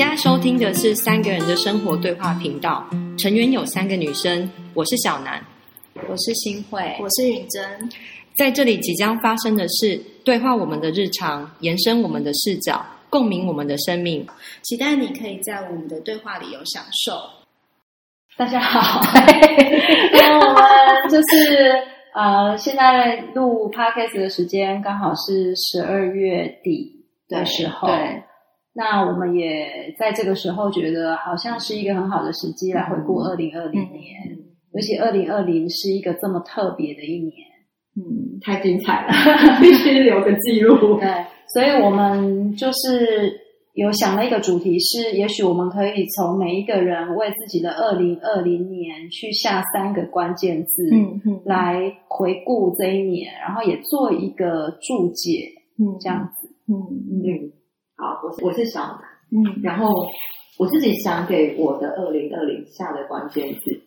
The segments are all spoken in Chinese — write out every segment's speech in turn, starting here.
现在收听的是三个人的生活对话频道，成员有三个女生，我是小南，我是新慧，我是允珍。在这里即将发生的事对话我们的日常，延伸我们的视角，共鸣我们的生命。期待你可以在我们的对话里有享受。大家好，那我们就是呃，现在录 podcast 的时间刚好是十二月底的时候。对，那我们也在这个时候觉得好像是一个很好的时机来回顾二零二零年，尤其二零二零是一个这么特别的一年。嗯，太精彩了，必须留个记录。对，所以我们就是有想了一个主题，是也许我们可以从每一个人为自己的二零二零年去下三个关键字，嗯嗯，来回顾这一年，然后也做一个注解，嗯，这样子，嗯嗯，好，我是我是小南，嗯，然后我自己想给我的二零二零下的关键字，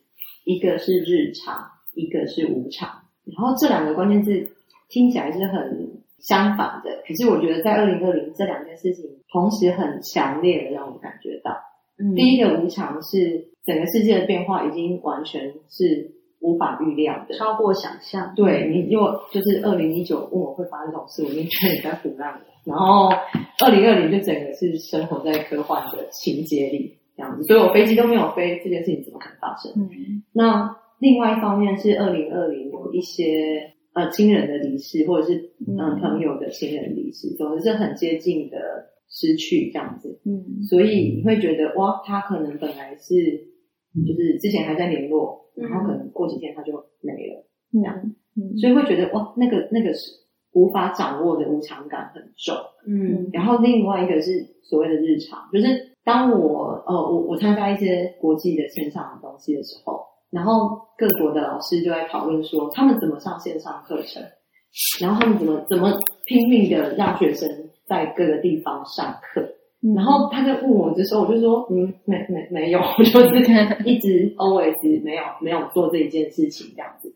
一个是日常，一个是无常。然后这两个关键字听起来是很相反的，可是我觉得在二零二零这两件事情同时很强烈的让我感觉到，嗯，第一个无常是整个世界的变化已经完全是无法预料的，超过想象。对你，因为就是二零一九问我会发生这种事，我已经觉得你在胡乱了。然后二零二零就整个是生活在科幻的情节里这样子，所以我飞机都没有飞，这件事情怎么可能发生？嗯，那。另外一方面是二零二零有一些呃亲人的离世，或者是嗯朋友的亲人离世，总之是很接近的失去这样子。嗯，所以你会觉得哇，他可能本来是就是之前还在联络，然后可能过几天他就没了这样。嗯，所以会觉得哇，那个那个是无法掌握的无常感很重。嗯，然后另外一个是所谓的日常，就是当我呃我我参加一些国际的线上的东西的时候。然后各国的老师就在讨论说，他们怎么上线上课程，然后他们怎么怎么拼命的让学生在各个地方上课。然后他在问我的时候，我就说，嗯，没没没有，就是一直 always 没有没有做这一件事情这样子。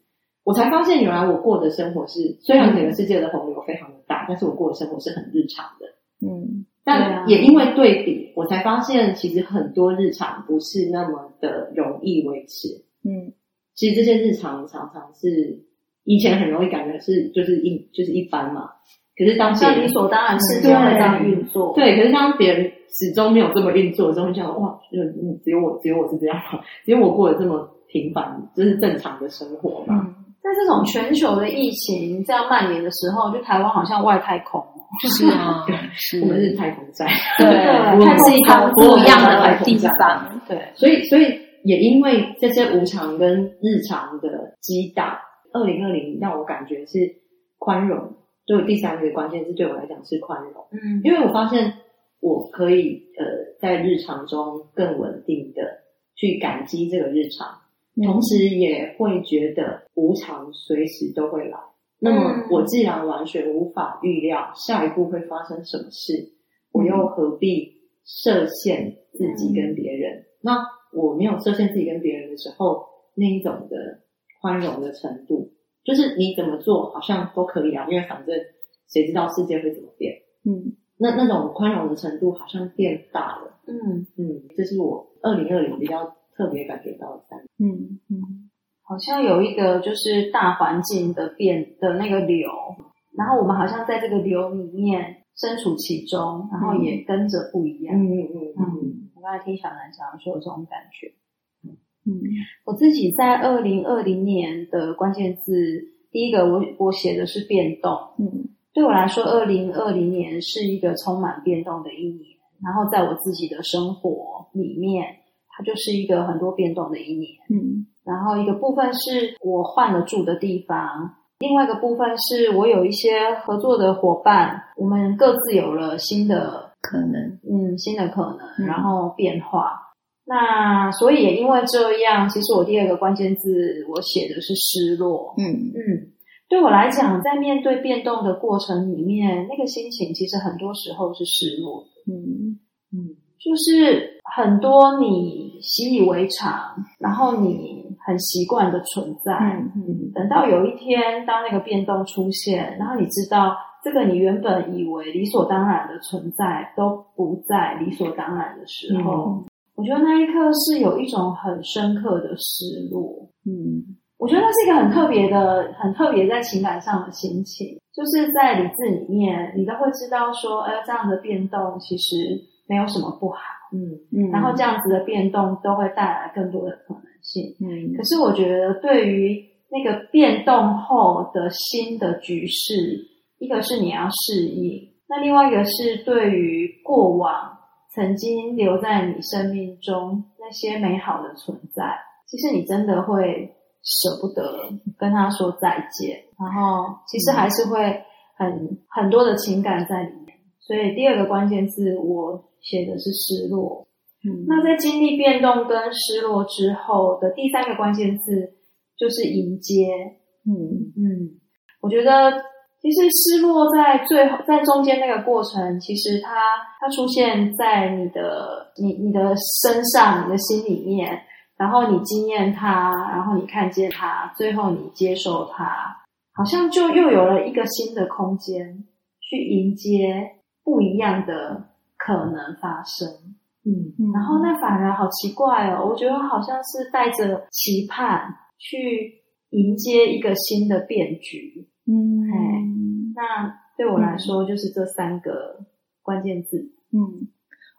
我才发现，原来我过的生活是，虽然整个世界的洪流非常的大，但是我过的生活是很日常的。嗯，但也因为对比，我才发现其实很多日常不是那么的容易维持。嗯，其实这些日常常常是以前很容易感觉是就是一就是一般嘛，可是当别人理所当然是这样运作，对，可是当别人始终没有这么运作的时候，你想哇，就只有我只有我是这样，只有我过得这么平凡，就是正常的生活嘛。在这种全球的疫情这样蔓延的时候，就台湾好像外太空，是啊，我们是太空站，对，它是一个不一样的地方，对，所以所以。也因为这些无常跟日常的击打，二零二零让我感觉是宽容。就第三个关键是对我来讲是宽容。嗯，因为我发现我可以呃在日常中更稳定的去感激这个日常，同时也会觉得无常随时都会来。那么我既然完全无法预料下一步会发生什么事，我又何必设限自己跟别人？那我没有设限自己跟别人的时候，那一种的宽容的程度，就是你怎么做好像都可以啊，因为反正谁知道世界会怎么变？嗯，那那种宽容的程度好像变大了。嗯嗯，这是我二零二零比较特别感觉到的三。嗯嗯，好像有一个就是大环境的变的那个流，然后我们好像在这个流里面身处其中，然后也跟着不一样。嗯嗯嗯嗯。刚才听小南讲，说有这种感觉。嗯，我自己在二零二零年的关键字，第一个我我写的是变动。嗯，对我来说，二零二零年是一个充满变动的一年。然后在我自己的生活里面，它就是一个很多变动的一年。嗯，然后一个部分是我换了住的地方，另外一个部分是我有一些合作的伙伴，我们各自有了新的。可能，嗯，新的可能，然后变化。那所以也因为这样，其实我第二个关键字我写的是失落。嗯嗯，对我来讲，在面对变动的过程里面，那个心情其实很多时候是失落。嗯嗯，就是很多你习以为常，然后你很习惯的存在。嗯嗯，等到有一天，当那个变动出现，然后你知道这个你原本以为理所当然的存在都不再理所当然的时候，我觉得那一刻是有一种很深刻的失落。嗯我觉得那是一个很特别的、很特别在情感上的心情，就是在理智里面，你都会知道说，哎，这样的变动其实没有什么不好，嗯嗯，然后这样子的变动都会带来更多的可能性。嗯可是我觉得，对于那个变动后的新的局势，一个是你要适应，那另外一个是对于过往曾经留在你生命中那些美好的存在，其实你真的会舍不得跟他说再见，然后其实还是会很很多的情感在里面。所以第二个关键字我写的是失落，嗯那在经历变动跟失落之后的第三个关键字就是迎接。嗯嗯，我觉得其实失落在最后在中间那个过程，其实它它出现在你的你你的身上、你的心里面，然后你经验它，然后你看见它，最后你接受它，好像就又有了一个新的空间去迎接不一样的可能发生。嗯嗯然后那反而好奇怪哦，我觉得好像是带着期盼去迎接一个新的变局。嗯那对我来说，就是这三个关键字。嗯，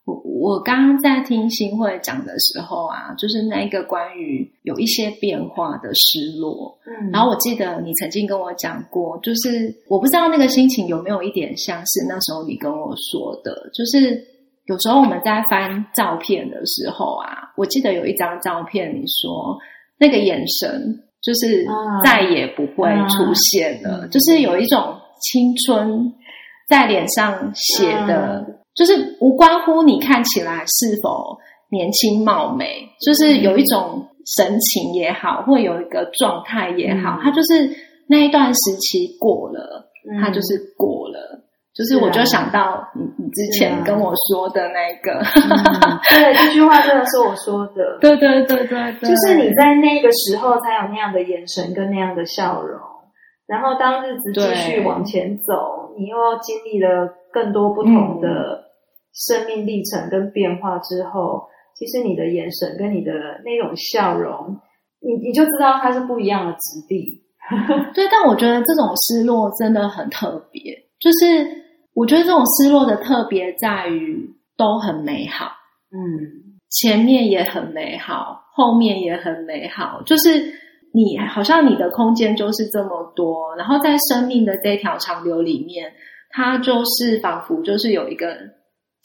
我我刚刚在听新会讲的时候啊，就是那个关于有一些变化的失落，嗯。然后我记得你曾经跟我讲过，就是我不知道那个心情有没有一点像是那时候你跟我说的，就是有时候我们在翻照片的时候啊，我记得有一张照片，你说那个眼神就是啊再也不会出现了，嗯就是有一种青春在脸上写的，嗯就是无关乎你看起来是否年轻貌美，就是有一种神情也好，或有一个状态也好，嗯。它就是那一段时期过了，嗯。它就是过了。就是我就想到你你之前跟我说的那个，嗯对，这句话真的是我说的。对对对对对，就是你在那个时候才有那样的眼神跟那样的笑容，然后当日子继续往前走，你又经历了更多不同的生命历程跟变化之后，其实你的眼神跟你的那种笑容，你你就知道它是不一样的质地。对，但我觉得这种失落真的很特别，就是我觉得这种失落的特别在于都很美好，嗯前面也很美好，后面也很美好，就是你好像你的空间就是这么多，然后在生命的这条长流里面，它就是仿佛就是有一个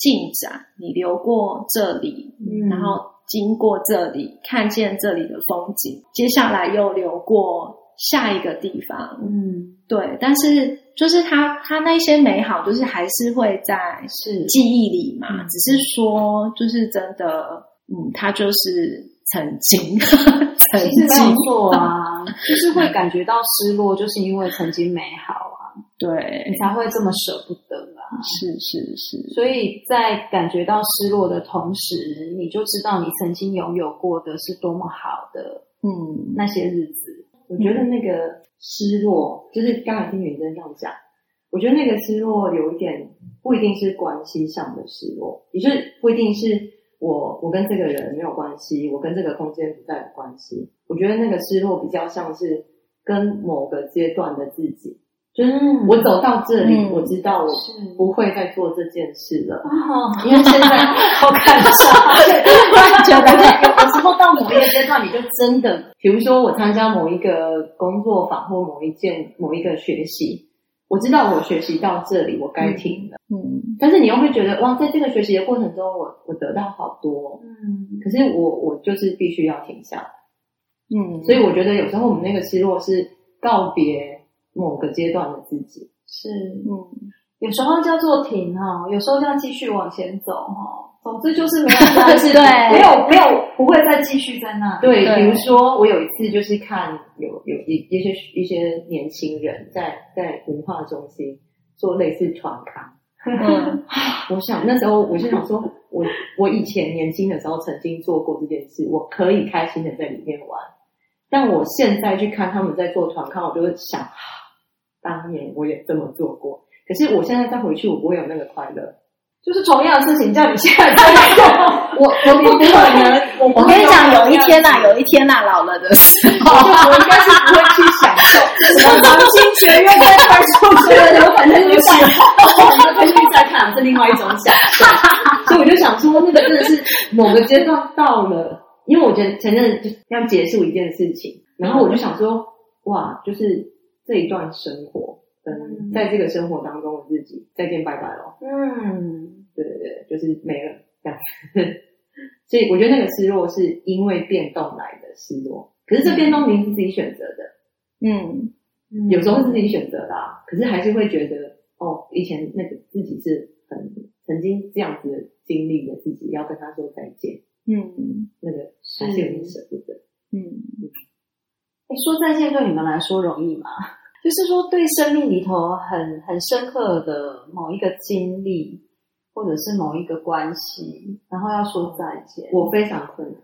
进展，你流过这里，嗯然后经过这里，看见这里的风景，接下来又流过下一个地方，嗯，对，但是就是它它那些美好，就是还是会在是。记忆里嘛，嗯只是说就是真的，嗯，它就是曾经，曾其实没有经，错啊，就是会感觉到失落，就是因为曾经美好啊，对你，才会这么舍不得。啊。是是是，所以在感觉到失落的同时，你就知道你曾经拥有过的是多么好的嗯那些日子。我觉得那个失落，就是刚才听允珍这样讲，我觉得那个失落有一点不一定是关系上的失落，也就是不一定是我我跟这个人没有关系，我跟这个空间不再有关系。我觉得那个失落比较像是跟某个阶段的自己，就是我走到这里，嗯我知道我是不会再做这件事了。哦，因为现在好感伤。就感觉有有时候到某一个阶段，你就真的，比如说我参加某一个工作坊或某一件某一个学习，我知道我学习到这里，我该停了。嗯但是你又会觉得，哇，在这个学习的过程中，我我得到好多，嗯可是我我就是必须要停下来。嗯，所以我觉得有时候我们那个失落是告别某个阶段的自己。是，嗯有时候叫做停哈，有时候要继续往前走哈。总之就是没有关系，对没有没有不会再继续在那里。对，对比如说我有一次就是看有有一一些一些年轻人在在文化中心做类似团康，嗯 我想那时候我就想说，我我以前年轻的时候曾经做过这件事，我可以开心的在里面玩。但我现在去看他们在做团康，我就会想，啊当年我也这么做过。可是我现在再回去，我不会有那个快乐。就是同样的事情，叫你现在这样做，我 我不可能，我我跟你讲，有一天呐、有一天呐、老了的时候，我应该是不会去享受什么黄金学院在快速对对对，我反正就是我回去再看是另外一种享受，所以我就想说，那个真的是某个阶段到了，因为我觉得前阵子就要结束一件事情，然后我就想说，哇，就是这一段生活，嗯，在这个生活当中的自己再见拜拜咯。嗯，对对对，就是没了这样。所以我觉得那个失落是因为变动来的失落，可是这变动明明是自己选择的，嗯有时候是自己选择的、啊，可是还是会觉得，哦，以前那个自己是很曾经这样子的经历的自己，要跟他说再见，嗯那个还是有点舍不得。嗯，哎，说再见对你们来说容易吗？就是说，对生命里头很很深刻的某一个经历，或者是某一个关系，然后要说再见，我非常困难，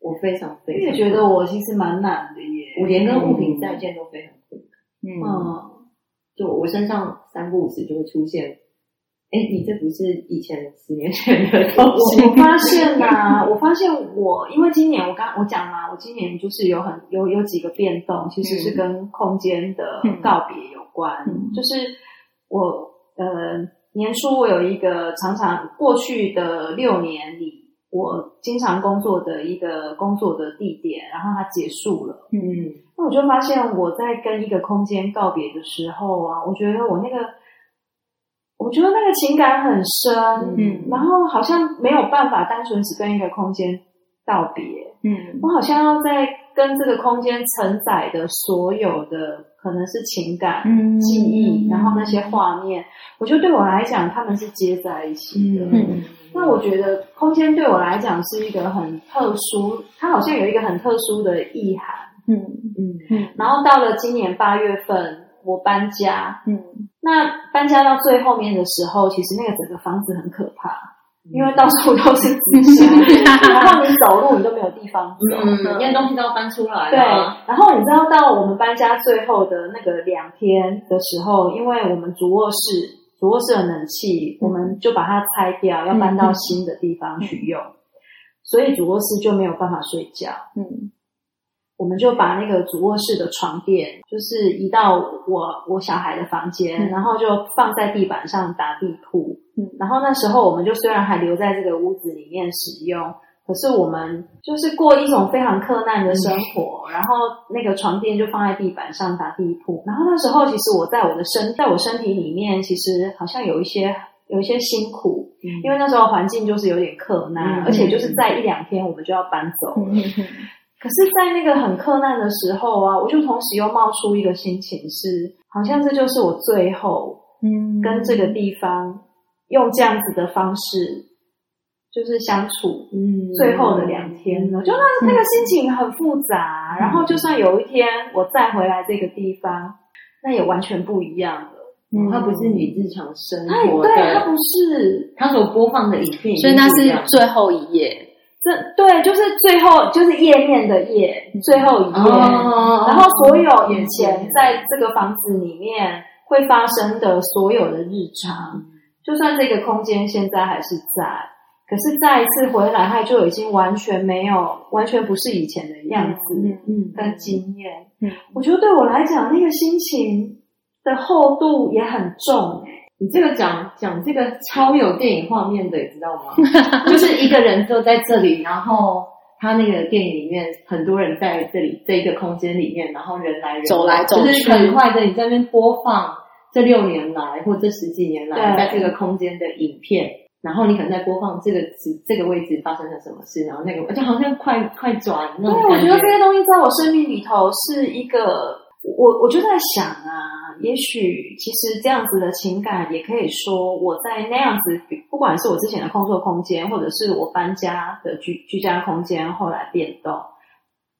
我非常非常我也觉得我其实蛮难的耶。我连跟物品再见都非常困难。嗯嗯，就我身上三不五时就会出现，哎，你这不是以前十年前的东西？我发现呐、我发现我因为今年我刚我讲嘛，我今年就是有很有有几个变动，其实是跟空间的告别有关。嗯就是我呃年初我有一个常常过去的六年里，我经常工作的一个工作的地点，然后它结束了。嗯，那我就发现我在跟一个空间告别的时候啊，我觉得我那个，我觉得那个情感很深，嗯。然后好像没有办法单纯只跟一个空间道别，嗯。我好像要在跟这个空间承载的所有的可能是情感、嗯。记忆，然后那些画面，我觉得对我来讲，他们是接在一起的。嗯。那我觉得空间对我来讲是一个很特殊，它好像有一个很特殊的意涵。嗯。嗯。嗯。然后到了今年八月份，我搬家。嗯那搬家到最后面的时候，其实那个整个房子很可怕，因为到处都是 纸箱，然后你走路你都没有地方走。嗯，因为东西都要搬出来对，，然后你知道到我们搬家最后的那个两天的时候，因为我们主卧室主卧室的冷气，我们就把它拆掉，要搬到新的地方去用，所以主卧室就没有办法睡觉。嗯我们就把那个主卧室的床垫，就是移到我我小孩的房间，嗯然后就放在地板上打地铺。嗯然后那时候我们就虽然还留在这个屋子里面使用，可是我们就是过一种非常困难的生活。然后那个床垫就放在地板上打地铺。然后那时候其实我在我的身在我身体里面，其实好像有一些有一些辛苦，因为那时候环境就是有点困难，嗯而且就是在一两天我们就要搬走了。嗯可是，在那个很困难的时候啊，我就同时又冒出一个心情是，好像这就是我最后嗯跟这个地方用这样子的方式，就是相处嗯最后的两天了。就那那个心情很复杂，然后就算有一天我再回来这个地方，那也完全不一样了。嗯它不是你日常生活对，它，不是。它所播放的影片所以那是最后一页，这对，就是最后就是页面的页，最后一页。哦然后所有以前在这个房子里面会发生的所有的日常，就算这个空间现在还是在，可是再一次回来，它就已经完全没有，完全不是以前的样子嗯嗯跟经验。嗯我觉得对我来讲，那个心情的厚度也很重、欸。你这个讲讲这个超有电影画面的，你知道吗？就是一个人坐在这里，然后他那个电影里面很多人在这里这一个空间里面，然后人来人走来走去就是很快的你在那边播放这六年来或这十几年来在这个空间的影片。然后你可能在播放这个指这个位置发生了什么事，然后那个而且好像快快转那对，我觉得这些东西在我生命里头是一个，我我就在想啊，也许其实这样子的情感，也可以说我在那样子，不管是我之前的工作空间，或者是我搬家的居居家空间，后来变动。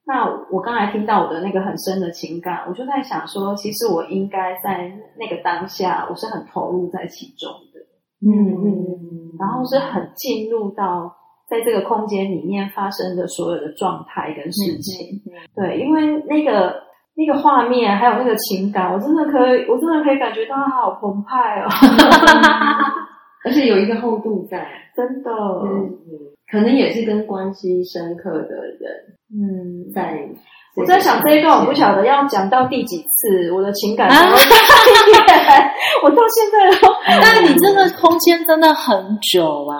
那我刚才听到我的那个很深的情感，我就在想说，其实我应该在那个当下，我是很投入在其中的。嗯嗯嗯，然后是很进入到在这个空间里面发生的所有的状态跟事情。对，因为那个那个画面，还有那个情感，我真的可以，我真的可以感觉到它好澎湃哦，而且有一个厚度在，真的，嗯，可能也是跟关系深刻的人嗯，在。我在想这一段，我不晓得要讲到第几次，我的情感 我到现在都，但你真的空间真的很久啊，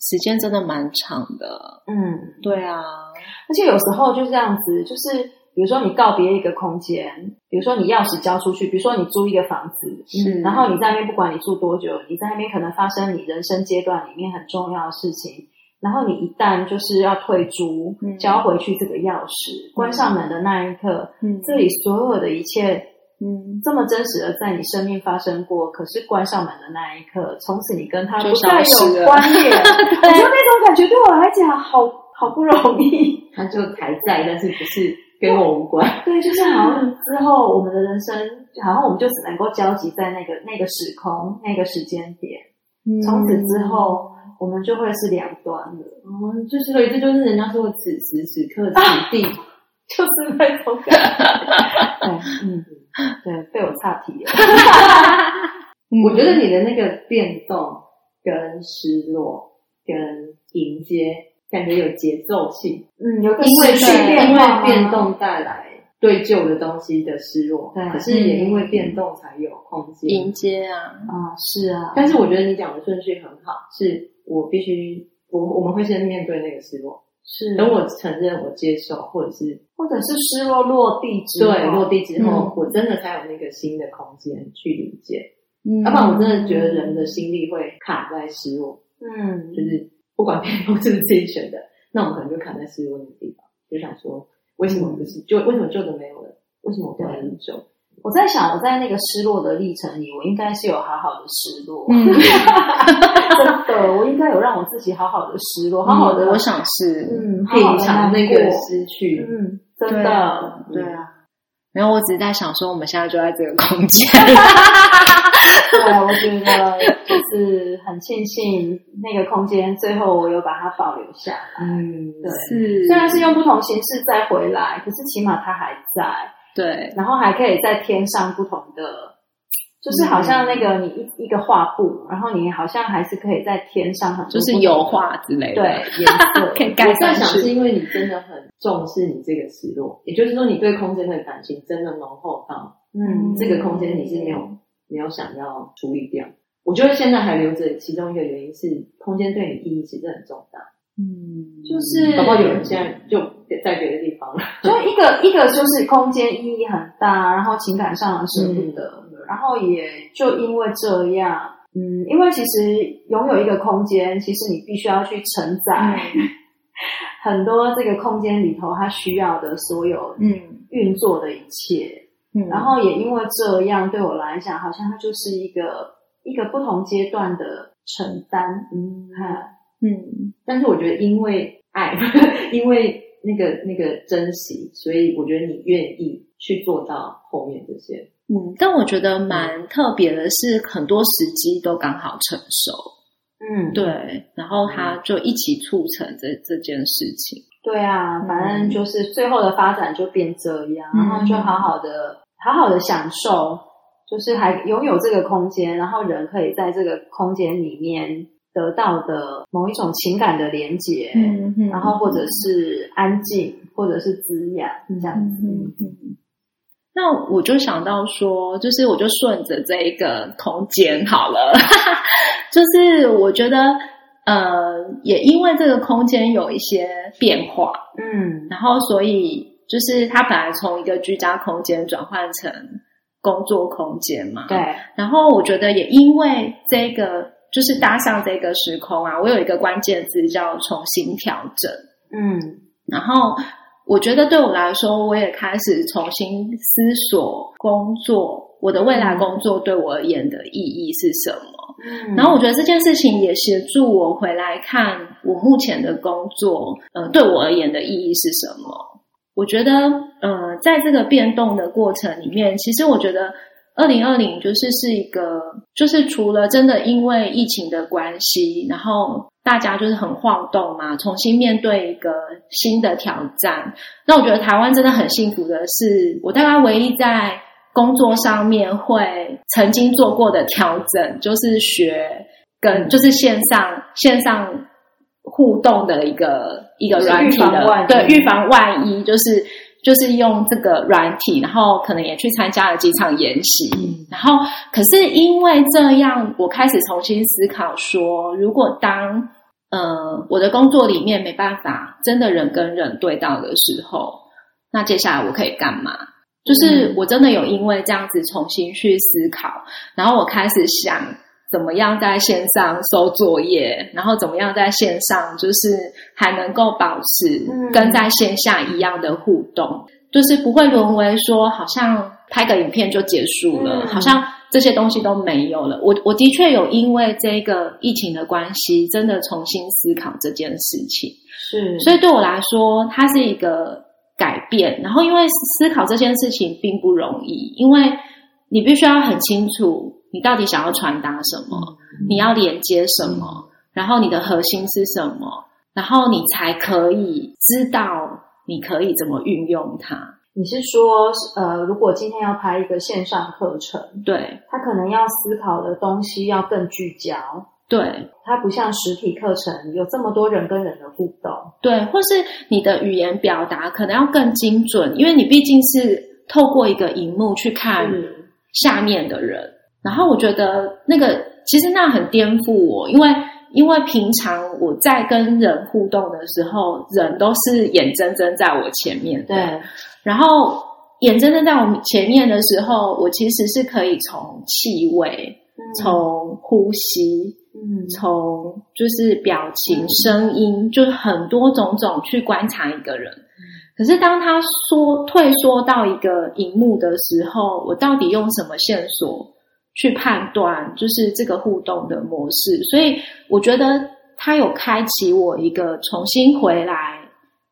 时间真的蛮长的。嗯，对啊，而且有时候就这样子，就是比如说你告别一个空间，比如说你钥匙交出去，比如说你租一个房子，嗯然后你在那边不管你住多久，你在那边可能发生你人生阶段里面很重要的事情，然后你一旦就是要退租，嗯。交回去这个钥匙，关上门的那一刻，嗯。这里所有的一切嗯，这么真实的在你生命发生过，可是关上门的那一刻，从此你跟他不再有关联。我觉得那种感觉对我来讲好好不容易。他就还在，但是不是跟我无关。对，就是好像之后我们的人生，好像我们就只能够交集在那个那个时空、那个时间点，嗯从此之后我们就会是两端了，哦，就是所以这就是人家说的此时此刻此地。就是那种感觉。对，嗯，对，被我岔题了。我觉得你的那个变动、跟失落、跟迎接，感觉有节奏性，嗯，有个因为时序因为变化吗变动带来对旧的东西的失落，对可是也因为变动才有空间。迎接啊，啊，是啊，但是我觉得你讲的顺序很好，是我必须，我我们会先面对那个失落，是等我承认、我接受，或者是或者是失落落地之后，对落地之后，嗯我真的才有那个新的空间去理解。嗯要不然我真的觉得人的心力会卡在失落，嗯，就是不管变动是不是自己选的，那我们可能就卡在失落的地方，就想说为什么不是就为什么旧的没有了？为什么我不能那么久？我在想，我在那个失落的历程里，我应该是有好好的失落，嗯，真的，我应该有让我自己好好的失落，好好的，我想是，嗯，好尝那个失去，嗯，真对的啊，对啊。没有，我只是在想说，我们现在就在这个空间，对，啊我觉得就是很庆幸那个空间最后我有把它保留下来，嗯，对是虽然是用不同形式再回来，可是起码它还在，对，然后还可以再添上不同的，就是好像那个你一一个画布，然后你好像还是可以在天上很多就是油画之类的，对颜色 可以盖我在。想是因为你真的很重视你这个失落，也就是说你对空间的感情真的浓厚到嗯这个空间你是没有没有想要处理掉。我觉得现在还留着，其中一个原因是空间对你意义其实很重大。嗯，就是搞不好有人现在就在别的地方了。就一个一个就是空间意义很大，然后情感上的 舍不得，然后也就因为这样，嗯，因为其实拥有一个空间，其实你必须要去承载、很多这个空间里头它需要的所有嗯。运作的一切，嗯，然后也因为这样，对我来讲，好像它就是一个一个不同阶段的承担，嗯，哈。嗯。但是我觉得因为爱，因为那个那个珍惜，所以我觉得你愿意去做到后面这些。嗯，但我觉得蛮特别的是，很多时机都刚好成熟，嗯，对，然后他就一起促成这这件事情。对啊，反正就是最后的发展就变这样，嗯然后就好好的、好好的享受，就是还拥有这个空间，然后人可以在这个空间里面得到的某一种情感的连接，然后或者是安静，或者是滋养这样子。那我就想到说，就是我就顺着这一个空间好了，就是我觉得呃，也因为这个空间有一些变化，嗯。然后所以就是它本来从一个居家空间转换成工作空间嘛，对，然后我觉得也因为这个就是搭上这个时空啊，我有一个关键字叫重新调整。嗯。然后我觉得对我来说，我也开始重新思索工作，我的未来工作对我而言的意义是什么。嗯，然后我觉得这件事情也协助我回来看我目前的工作，呃，对我而言的意义是什么。我觉得，呃，在这个变动的过程里面，其实我觉得，二零二零就是是一个，就是除了真的因为疫情的关系，然后大家就是很晃动嘛，重新面对一个新的挑战。那我觉得台湾真的很幸福的是，我大概唯一在工作上面会曾经做过的调整，就是学跟就是线上线上互动的一个一个软体的，对，预防万一就是。就是用这个软体，然后可能也去参加了几场研习，然后可是因为这样，我开始重新思考说，如果当呃我的工作里面没办法真的人跟人对到的时候，那接下来我可以干嘛？就是我真的有因为这样子重新去思考，然后我开始想。怎么样在线上收作业，然后怎么样在线上就是还能够保持跟在线下一样的互动，就是不会沦为说好像拍个影片就结束了，好像这些东西都没有了。我我的确有因为这个疫情的关系，真的重新思考这件事情。是，所以对我来说，它是一个改变。然后因为思考这件事情并不容易，因为你必须要很清楚。你到底想要传达什么？你要连接什么？然后你的核心是什么？然后你才可以知道你可以怎么运用它。你是说，呃，如果今天要拍一个线上课程，对，他可能要思考的东西要更聚焦，对，它不像实体课程有这么多人跟人的互动，对，或是你的语言表达可能要更精准，因为你毕竟是透过一个荧幕去看下面的人。然后我觉得那个其实那很颠覆我，因为因为平常我在跟人互动的时候，人都是眼睁睁在我前面，对。然后眼睁睁在我前面的时候，我其实是可以从气味、从呼吸、嗯，从就是表情、声音，就是很多种种去观察一个人。可是当他说退缩到一个荧幕的时候，我到底用什么线索？去判断就是这个互动的模式，所以我觉得他有开启我一个重新回来，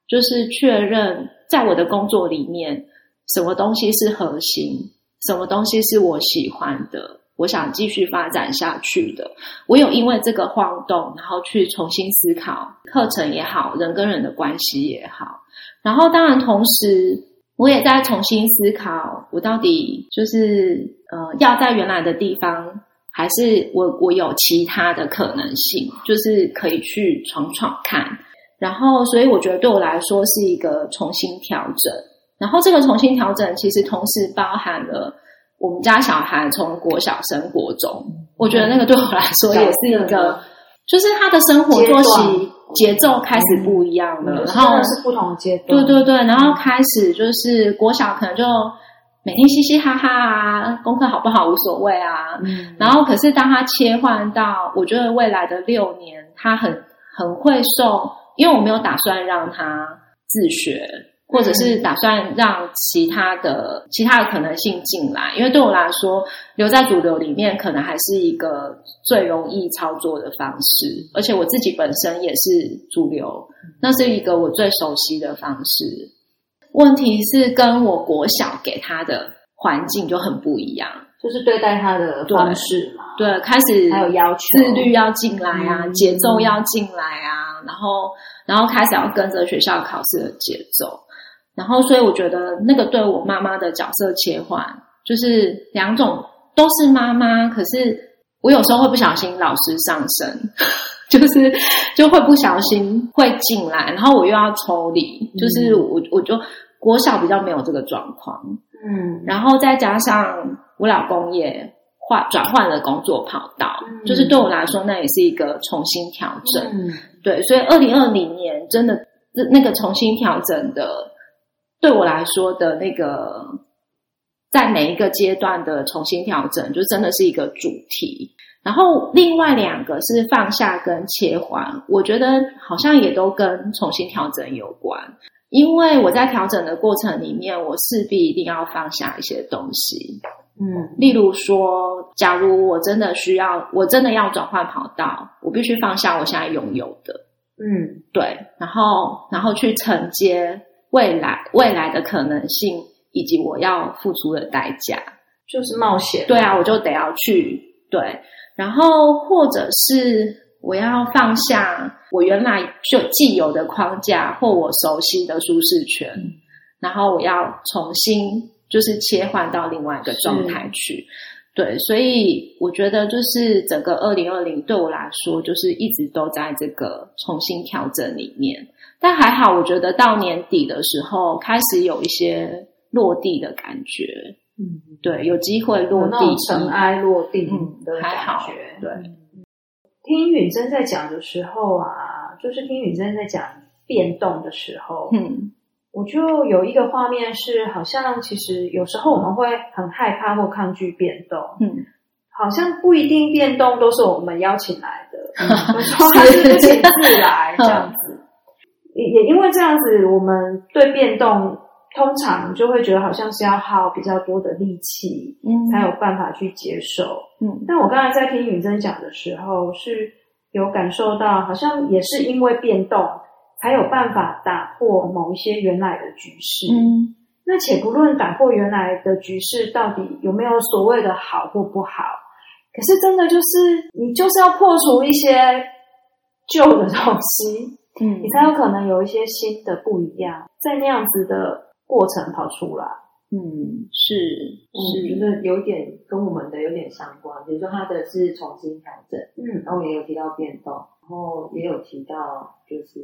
就是确认在我的工作里面，什么东西是核心，什么东西是我喜欢的，我想继续发展下去的。我有因为这个晃动，然后去重新思考课程也好，人跟人的关系也好，然后当然同时。我也在重新思考，我到底就是呃，要在原来的地方，还是我我有其他的可能性，就是可以去闯闯看。然后，所以我觉得对我来说是一个重新调整。然后，这个重新调整其实同时包含了我们家小孩从国小升国中，我觉得那个对我来说也是一个，就是他的生活作息。节奏开始不一样了，然后是不同阶段。对对对，然后开始就是国小可能就每天嘻嘻哈哈啊，功课好不好无所谓啊。嗯。然后可是当他切换到，我觉得未来的六年，他很很会受，因为我没有打算让他自学。或者是打算让其他的其他的可能性进来，因为对我来说，留在主流里面可能还是一个最容易操作的方式，而且我自己本身也是主流，那是一个我最熟悉的方式。问题是跟我国小给他的环境就很不一样，就是对待他的方式嘛，对，开始还有要求，自律要进来啊，节奏要进来啊，然后然后开始要跟着学校考试的节奏。然后，所以我觉得那个对我妈妈的角色切换，就是两种都是妈妈，可是我有时候会不小心老师上身，就是就会不小心会进来，然后我又要抽离，就是我我就国小比较没有这个状况，嗯，然后再加上我老公也换转换了工作跑道，就是对我来说那也是一个重新调整，对，所以二零二零年真的那个重新调整的。对我来说的那个，在每一个阶段的重新调整，就真的是一个主题。然后另外两个是放下跟切换，我觉得好像也都跟重新调整有关。因为我在调整的过程里面，我势必一定要放下一些东西。嗯，例如说，假如我真的需要，我真的要转换跑道，我必须放下我现在拥有的。嗯，对，然后然后去承接。未来未来的可能性，以及我要付出的代价，就是冒险。对啊，我就得要去对，然后或者是我要放下我原来就既有的框架或我熟悉的舒适圈，然后我要重新就是切换到另外一个状态去。对，所以我觉得就是整个二零二零对我来说，就是一直都在这个重新调整里面。但还好，我觉得到年底的时候，开始有一些落地的感觉。嗯，对，有机会落地，尘埃落定的感觉。对，听允真在讲的时候啊，就是听允真在讲变动的时候，嗯。我就有一个画面是，好像其实有时候我们会很害怕或抗拒变动，嗯，好像不一定变动都是我们邀请来的，有时候它是自己自来这样子。也也因为这样子，我们对变动通常就会觉得好像是要耗比较多的力气，嗯，才有办法去接受，嗯。但我刚才在听允珍讲的时候，是有感受到，好像也是因为变动。才有办法打破某一些原来的局势。嗯，那且不论打破原来的局势到底有没有所谓的好或不好，可是真的就是你就是要破除一些旧的东西，嗯，你才有可能有一些新的不一样，在那样子的过程跑出来。嗯，是，我觉得有点跟我们的有点相关。比如说他的是重新调整，嗯，然后也有提到变动。然后也有提到，就是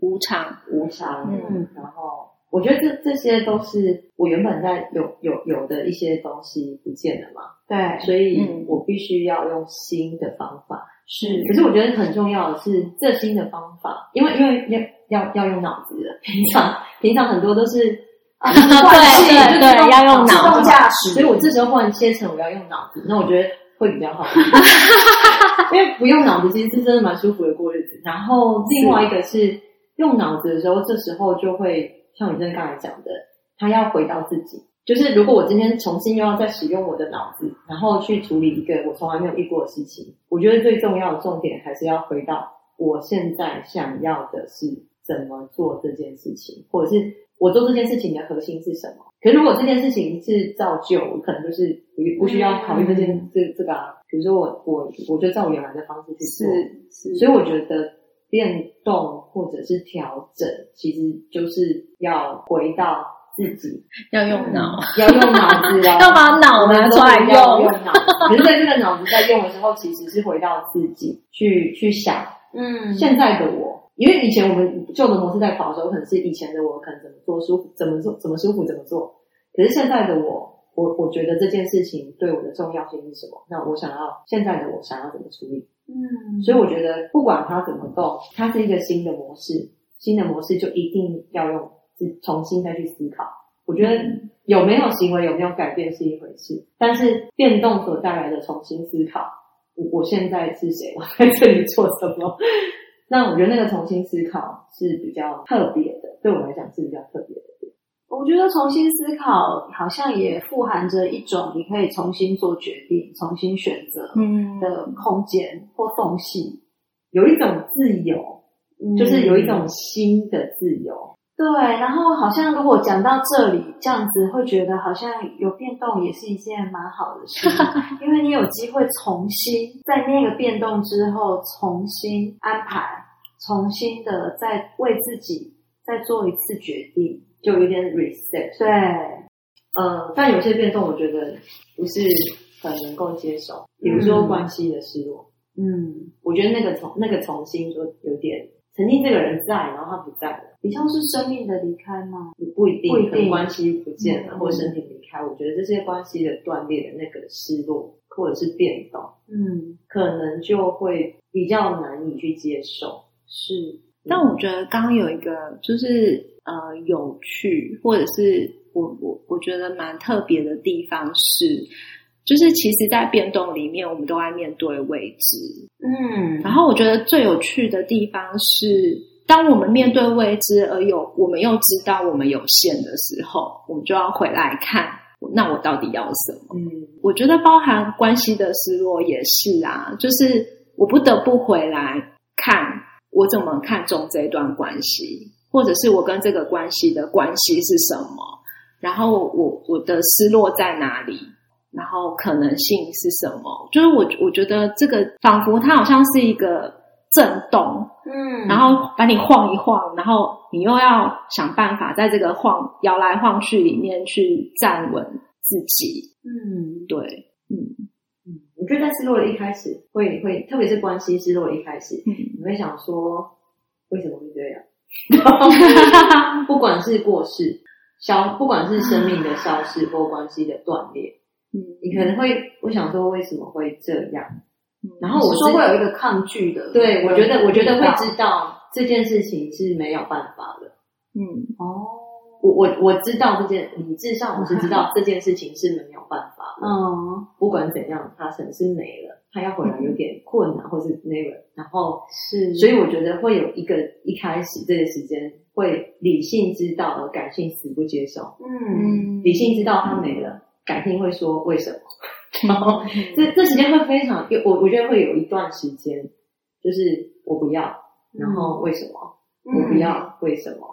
无常，无常。嗯，然后我觉得这这些都是我原本在有有有的一些东西不见了嘛。对，所以我必须要用新的方法。是，可是我觉得很重要的是，这新的方法，因为因为要要要用脑子的。平常 平常很多都是啊，对 对对，要用脑自动驾驶。所以我这时候换切成我要用脑子，那我觉得。会比较好，因为不用脑子，其实是真的蛮舒服的过日子。然后另外一个是用脑子的时候，这时候就会像你真刚才讲的，他要回到自己。就是如果我今天重新又要再使用我的脑子，然后去处理一个我从来没有遇过的事情，我觉得最重要的重点还是要回到我现在想要的是怎么做这件事情，或者是。我做这件事情的核心是什么？可是如果这件事情是造就，我可能就是不不需要考虑这件这这个。啊比如说我我我就照我原来的方式去做，是，所以我觉得变动或者是调整，其实就是要回到自己，要用脑，要用脑子，要把脑拿出来用。用脑，可是在这个脑子在用的时候，其实是回到自己去去想，嗯，现在的我。因为以前我们旧的模式在跑的时候，可能是以前的我可能怎么做舒服，怎么做怎么舒服怎么做。可是现在的我，我我觉得这件事情对我的重要性是什么？那我想要现在的我想要怎么处理？嗯，所以我觉得不管它怎么动，它是一个新的模式，新的模式就一定要用重新再去思考。我觉得有没有行为有没有改变是一回事，但是变动所带来的重新思考，我我现在是谁？我在这里做什么？那我觉得那个重新思考是比较特别的，对我来讲是比较特别的。我觉得重新思考好像也富含着一种你可以重新做决定、重新选择的空间或缝隙，有一种自由，就是有一种新的自由。对，然后好像如果讲到这里这样子，会觉得好像有变动也是一件蛮好的事，因为你有机会重新在那个变动之后重新安排，重新的再为自己再做一次决定，就有点 reset。对，呃，但有些变动我觉得不是很能够接受，比如说关系的失落。嗯，我觉得那个重那个重新就有点。曾经这个人在，然后他不在了，比较是生命的离开吗？不一定，不一定关系不见了，或身体离开。我觉得这些关系的断裂的那个失落，或者是变动，嗯，可能就会比较难以去接受。是，但我觉得刚刚有一个就是呃有趣，或者是我我我觉得蛮特别的地方是。就是其实，在变动里面，我们都在面对未知。嗯，然后我觉得最有趣的地方是，当我们面对未知，而有我们又知道我们有限的时候，我们就要回来看，那我到底要什么？嗯，我觉得包含关系的失落也是啊，就是我不得不回来看我怎么看重这段关系，或者是我跟这个关系的关系是什么，然后我我的失落在哪里？然后可能性是什么？就是我我觉得这个仿佛它好像是一个震动，嗯然后把你晃一晃，然后你又要想办法在这个晃摇来晃去里面去站稳自己。嗯对，嗯嗯，我觉得在失落的一开始会会，特别是关系失落的一开始，嗯你会想说为什么会这样？不管是过世消，不管是生命的消失 或关系的断裂，嗯，你可能会我想说为什么会这样？然后我我说会有一个抗拒的，对我觉得我觉得会知知道这件事情是没有办法的。嗯哦，我我我知道这件理智上我是知道这件事情是没有办法的。嗯，不管怎样，他可能是没了，他要回来有点困难，或是那个，然后是，所以我觉得会有一个一开始这个时间会理性知道，而感性死不接受。嗯理性知道他没了，感性会说为什么。然后 这这时间会非常，有我我觉得会有一段时间，就是我不要，然后为什么？我不要，为什么？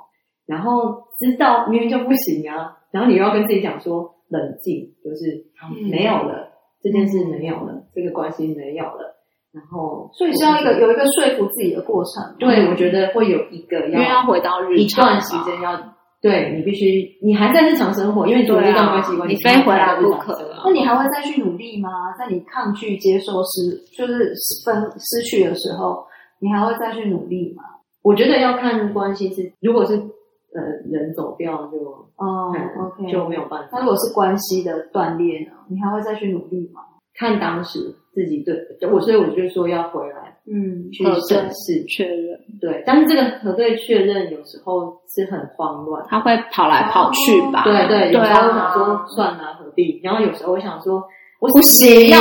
然后知道明明就不行啊，然后你又要跟自己讲说冷静，就是嗯没有了，这件事没有了，这个关系没有了，然后所以是要一个有一个说服自己的过程。对，我觉得会有一个因为要要回到日一段时间要对你必须，你还在日常生活，因为你对啊这段关系关系，你非回来不可了那你还会再去努力吗？在你抗拒接受失，就是分失去的时候，你还会再去努力吗？我觉得要看关系是，如果是呃人走掉就哦嗯，OK，就没有办法那如。果是关系的断裂呢？你还会再去努力吗？看当时自己对我，所以我就说要回来嗯去核对审视，确认，对。但是这个核对确认有时候是很慌乱，他会跑来跑去吧？对对，有对时候我想啊，说算了何必，然后有时候我想说我不行 都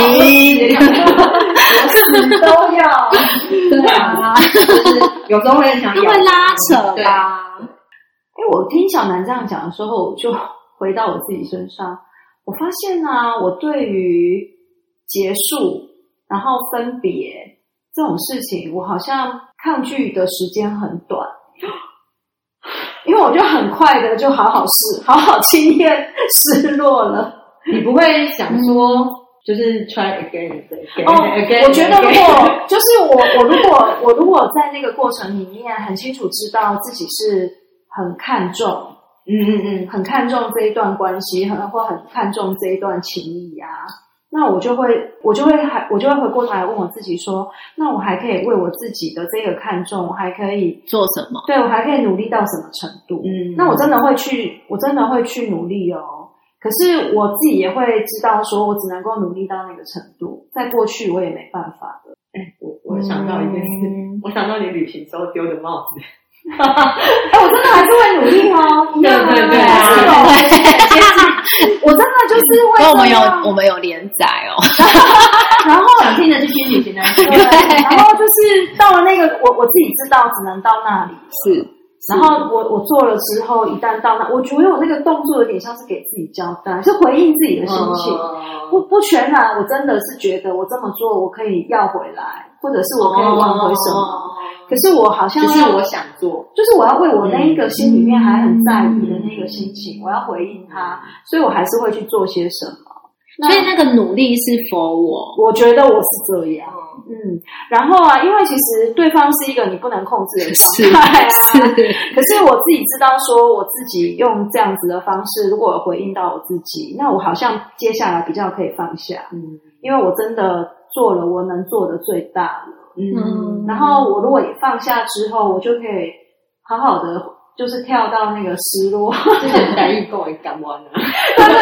要，对啊，就是有时候会想他会拉扯对吧？哎，我听小南这样讲的时候，我就回到我自己身上，我发现啊，我对于结束然后分别这种事情，我好像抗拒的时间很短，因为我就很快的就好好失，好好经验失落了。你不会想说就是 try again again 哦 again，我觉得如果就是我，我如果我如果在那个过程里面很清楚知道自己是很看重。嗯嗯嗯，很看重这一段关系，很或很看重这一段情谊啊，那我就会我就会还我就会回过头来问我自己说，那我还可以为我自己的这个看重，我还可以做什么？对我还可以努力到什么程度？嗯那我真的会去，我真的会去努力哦。可是我自己也会知道，说我只能够努力到那个程度，在过去我也没办法的。哎我我想到一件事，嗯我想到你旅行时候丢的帽子，哎，我真的还是会努力哦，对对对还是有 我真的就是会所以我们有我们有连载哦，然后想听的就听旅行的，对，然后就是到了那个我我自己知道只能到那里，是，然后我我做了之后，一旦到那，我觉得我那个动作有点像是给自己交代，是回应自己的心情，不不全然，我真的是觉得我这么做我可以要回来，或者是我可以挽回什么，么？可是我好像只是我想做，就是我要为我那一个心里面还很在意的那个心情，我要回应他，所以我还是会去做些什么。所以那个努力是否我？我觉得我是这样。嗯，然后啊，因为其实对方是一个你不能控制的状态啊。是可是我自己知道，说我自己用这样子的方式，如果有回应到我自己，那我好像接下来比较可以放下，嗯因为我真的做了我能做的最大了。嗯然后我如果也放下之后，我就可以好好的，就是跳到那个失落，就是难以够一感完了，对对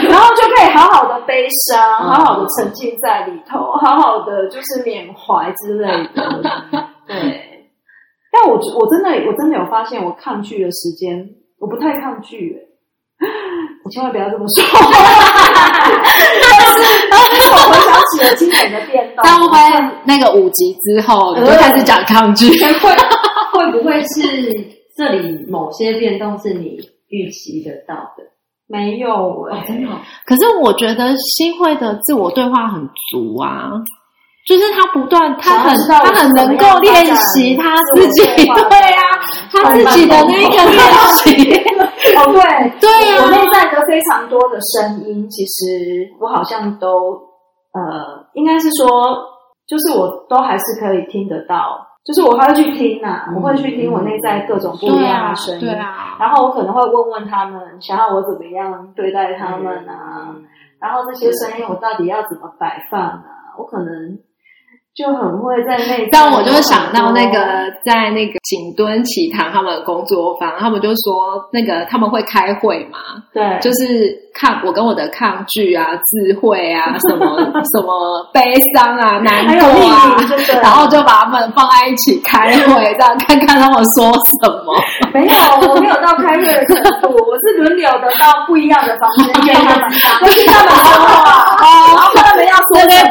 对，然后就可以好好的悲伤，嗯好好的沉浸在里头，好好的就是缅怀之类的。对，但我我真的我真的有发现，我抗拒的时间，我不太抗拒、欸。我千万不要这么说，但是但是我回想起了经典的变动，但会不会那个五集之后你就开始讲抗拒？会会不会是这里某些变动是你预期得到的？没有哎、可是我觉得新会的自我对话很足啊，就是他不断，他很他很能够练习他自己，对啊，他自己的那个练习，哦，对。对啊。我内在的非常多的声音，其实我好像都呃，应该是说，就是我都还是可以听得到，就是我还会去听呐、嗯我会去听我内在各种不一样的声，音，对啊，然后我可能会问问他们，想要我怎么样对待他们啊，嗯。然后这些声音我到底要怎么摆放啊？我可能就很会在那，但我就想到那个在那个景敦奇堂他们的工作坊，他们就说那个他们会开会嘛，对，就是抗我跟我的抗拒啊、智慧啊、什么什么悲伤啊、难过啊然后就把他们放在一起开会，这样看看他们说什么。没有，我没有到开会的程度，我是轮流的到不一样的房间跟他们，跟他们说话，然后看他们要说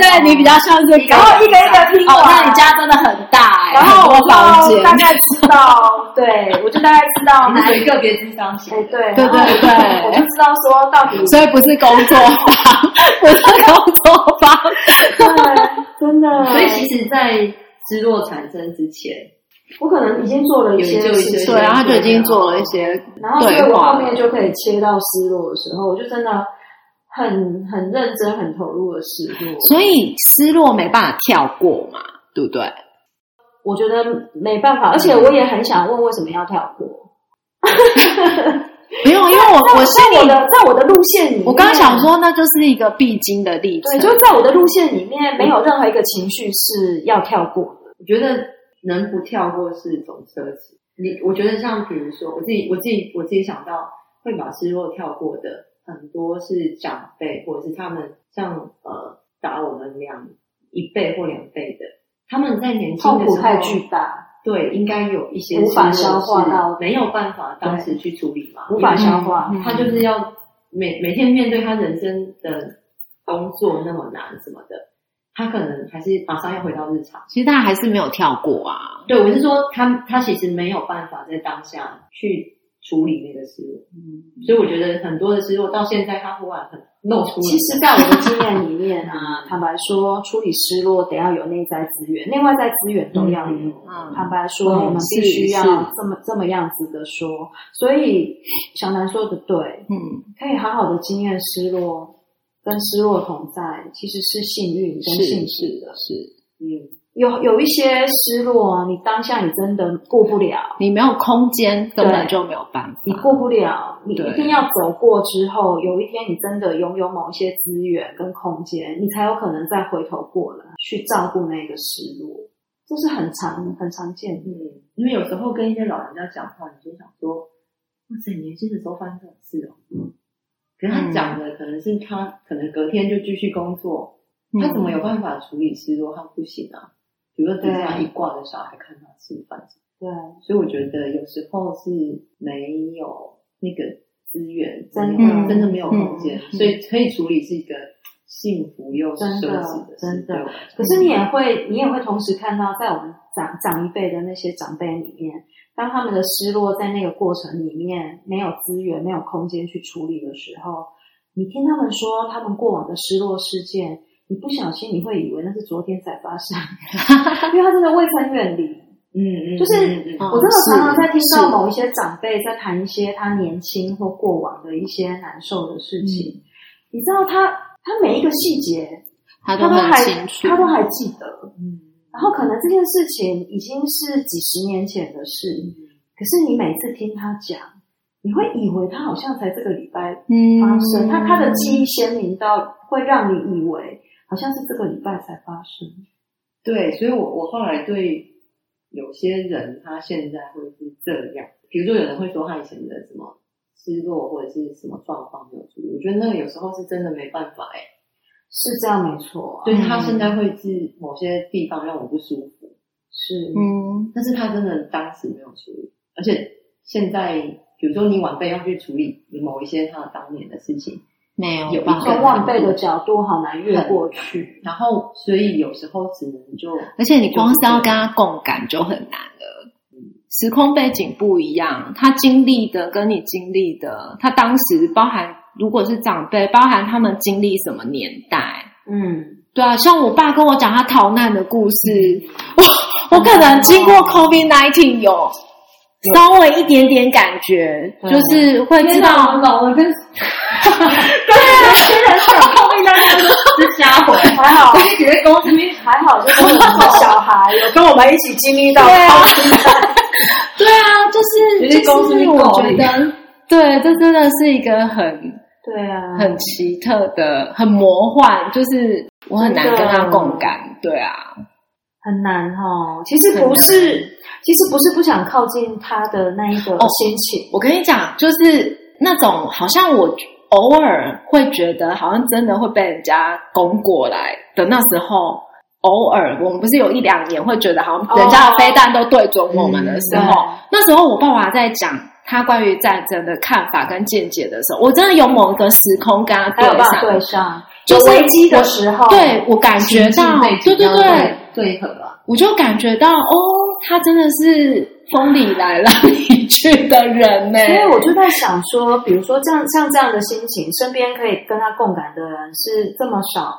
对你比较像是然后一个一个听哦，那你家真的很大哎、然后我房间，就大概知道，对我就大概知道你哪里是属于个别智商型哎，对对对对。我就知道说到底，所以不是工作坊，不是工作坊。对，真的，所以其实，在失落产生之前，我可能已经做了一些有就一些事情，对然后就已经做了一些然后所以我后面就可以切到失落的时候，我就真的很很认真、很投入的失落。所以失落没办法跳过嘛，对不对？我觉得没办法，而且我也很想问为什么要跳过。不用，因为我 我心里在我的在我的路线里面，我刚刚想，说，那就是一个必经的历对，程。就在我的路线里面，没有任何一个情绪是要跳过的。我觉得能不跳过是一种奢侈。你我觉得像比如说，我自己我自己我自己想到会把失落跳过的很多是长辈，或者是他们像呃打我们两一倍或两倍的，他们在年轻的时候太巨大，对，应该有一些无法消化到没有办法当时去处理嘛，无法消化。嗯他就是要每每天面对他人生的工作那么难什么的，他可能还是马上要回到日常。其实他还是没有跳过啊。对，我是说他他其实没有办法在当下去处理那个失落，嗯，所以我觉得很多的失落到现在他忽然很露出了。其实，在我的经验里面啊，坦白说，处理失落得要有内在资源，内外在资源都要有。嗯坦白说，嗯我们必须要这么这么样子的说。所以，小南说的对，嗯，可以好好的经验失落，跟失落同在，其实是幸运跟是幸福的。是，嗯，有有一些失落啊，你当下你真的过不了，你没有空间，根本就没有办法。你过不了，你一定要走过之后，有一天你真的拥有某一些资源跟空间，你才有可能再回头过来去照顾那个失落，这是很常很常见的。嗯，因为有时候跟一些老人家讲话，你就想说，哇塞，年轻的时候发生这种事哦。嗯，可是他讲的可能是他可能隔天就继续工作，嗯他怎么有办法处理失落？他不行啊。比如说，只是他一挂着小孩看他吃饭，对，所以我觉得有时候是没有那个资源，真的。真的没有空间，嗯所以可以处理是一个幸福又真的奢侈的事。真的可是你也会，你也会同时看到，在我们长长一辈的那些长辈里面，当他们的失落在那个过程里面没有资源、没有空间去处理的时候，你听他们说他们过往的失落事件，你不小心你会以为那是昨天才发生，因为他真的未曾远离。嗯嗯，就是我真的常常在听到某一些长辈在谈一些他年轻或过往的一些难受的事情，你知道他他每一个细节他都还，他都还记得，嗯。然后可能这件事情已经是几十年前的事，可是你每次听他讲，你会以为他好像才这个礼拜嗯。发生，他他的记忆鲜明到会让你以为好像是这个礼拜才发生。对，所以我我后来对有些人他现在会是这样，比如说有人会说他以前的什么失落或者是什么状况没有处理，我觉得那个有时候是真的没办法哎、是这样没错、啊，就是。他现在会是某些地方让我不舒服，是嗯但是他真的当时没有处理，而且现在比如说你晚辈要去处理某一些他当年的事情，没有有一办法从晚辈的角度好难越过去。然后所以有时候只能就而且你光是要跟他共感就很难了。时空背景不一样，他经历的跟你经历的，他当时包含如果是长辈，包含他们经历什么年代，嗯，对啊，像我爸跟我讲他逃难的故事，我我可能经过 COVID nineteen 有稍微一点点感觉，就是会知道老了跟对啊，虽然想碰一下这个这家伙，还好所以觉得公司里还好，就是我们的小孩有跟我们一起经历到对啊对啊，就是就是我觉得，对，这真的是一个很对啊，很奇特的、很魔幻，就是我很难跟他共感。对啊，很难哦。其实不是，其实不是不想靠近他的那一个哦心情，我跟你讲，就是那种好像我偶尔会觉得，好像真的会被人家攻过来的那时候。偶尔，我们不是有一两年会觉得，好像人家的飞弹都对准我们的时候，嗯。那时候我爸爸在讲他关于战争的看法跟见解的时候，我真的有某一个时空跟他还有办法上，对上，就是有危机的时候，对我感觉到，对对对，对我就感觉到哦，他真的是风里来浪里去的人呢。所以我就在想说，比如说这样像这样的心情，身边可以跟他共感的人是这么少，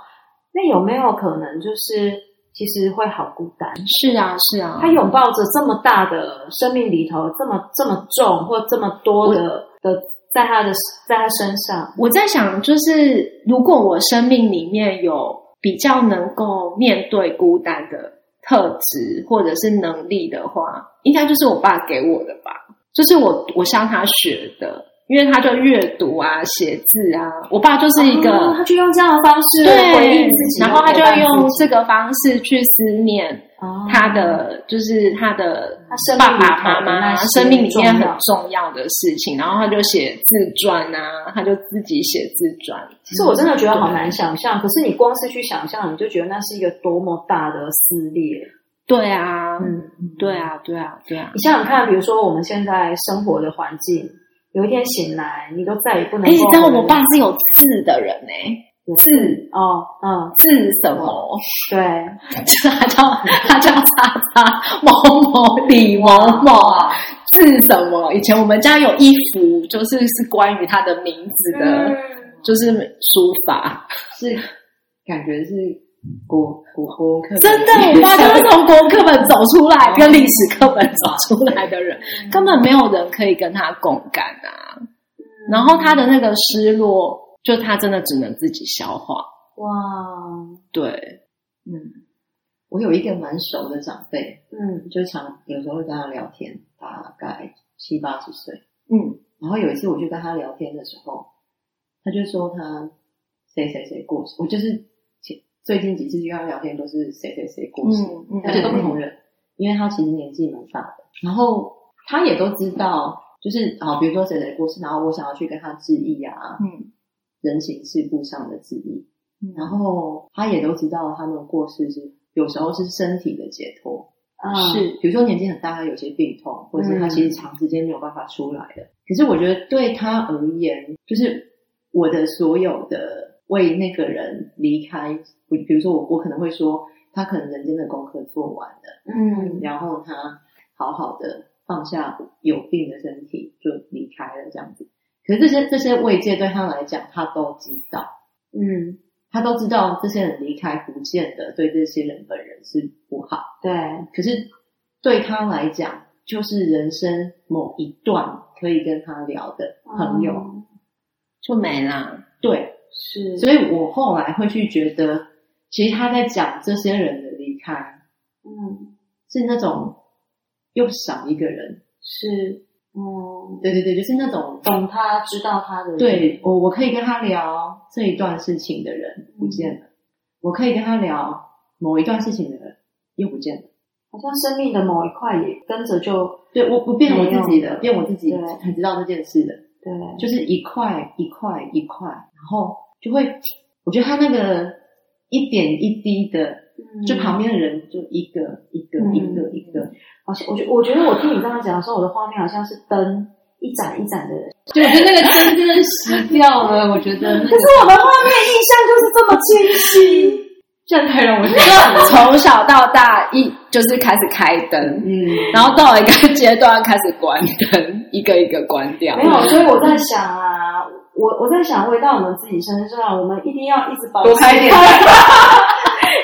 那有没有可能就是其实会好孤单？是啊，是啊，他拥抱着这么大的生命里头，这么这么重或这么多的的在他的在他身上，我在想，就是如果我生命里面有比较能够面对孤单的特质或者是能力的话，应该就是我爸给我的吧。就是我我向他学的，因为他就阅读啊、写字啊。我爸就是一个、哦他就用这样的方式对回应自己，然后他就用这个方式去思念哦他的，就是他的爸爸妈妈生命里面很重要的事情，然后他就写自传啊，他就自己写自传。其实我真的觉得好难想象，可是你光是去想象，你就觉得那是一个多么大的撕裂。对啊，嗯，对啊，对啊，对啊。你想想看，比如说我们现在生活的环境，有一天醒来，你都再也不能。你知道我爸是有字的人呢、有字哦，嗯，字什么？对，就是他叫他叫叉叉某某李某某字什么？以前我们家有一幅，就是是关于他的名字的，嗯就是书法。是感觉是国国国课真的，我爸就是从国文课本走出来，跟历史课本走出来的人，根本没有人可以跟他共感啊。然后他的那个失落，就他真的只能自己消化。哇，对，嗯，我有一个蛮熟的长辈，嗯。就常有时候会跟他聊天，大概七八十岁。嗯。然后有一次我去跟他聊天的时候，他就说他谁谁谁过世，我就是前最近几次去跟他聊天都是谁谁谁过世，嗯嗯，而且都不同人，因为他其实年纪蛮大的，然后他也都知道，就是啊，比如说谁谁过世，然后我想要去跟他致意啊，嗯人情世故上的致意，嗯，然后他也都知道他们过世是有时候是身体的解脱，啊，是比如说年纪很大，他有些病痛，或者是他其实长时间没有办法出来的。可是我觉得对他而言，就是我的所有的为那个人离开，比比如说我我可能会说，他可能人间的功课做完了，嗯然后他好好的放下有病的身体就离开了这样子。可是这些这些慰藉对他来讲，他都知道，嗯，他都知道这些人离开不见得对这些人本人是不好。对，可是对他来讲，就是人生某一段可以跟他聊的朋友。嗯就没啦。对，是，所以我后来会去觉得，其实他在讲这些人的离开，嗯是那种又少一个人。是，嗯，对对对，就是那种懂他知道他的人，对我我可以跟他聊这一段事情的人不见了，我可以跟他聊某一段事情的人又不见了。好像生命的某一块也跟着就对我不变我自己的，变我自己对。很知道这件事的。对，就是一块一块一块，然后就会，我觉得他那个一点一滴的，就旁边的人就一个一个嗯。一个一个，好像我觉我觉得我听你这样讲的时候，我的画面好像是灯一盏一盏的人，就我觉得那个灯真的熄掉了，我觉得。那 可是我的画面印象就是这么清晰。这样太让我从小到大一就是开始开灯，嗯，然后到了一个阶段开始关灯，一个一个关掉。没有，所以我在想啊，我我在想，回到我们自己身上，我们一定要一直保持多开点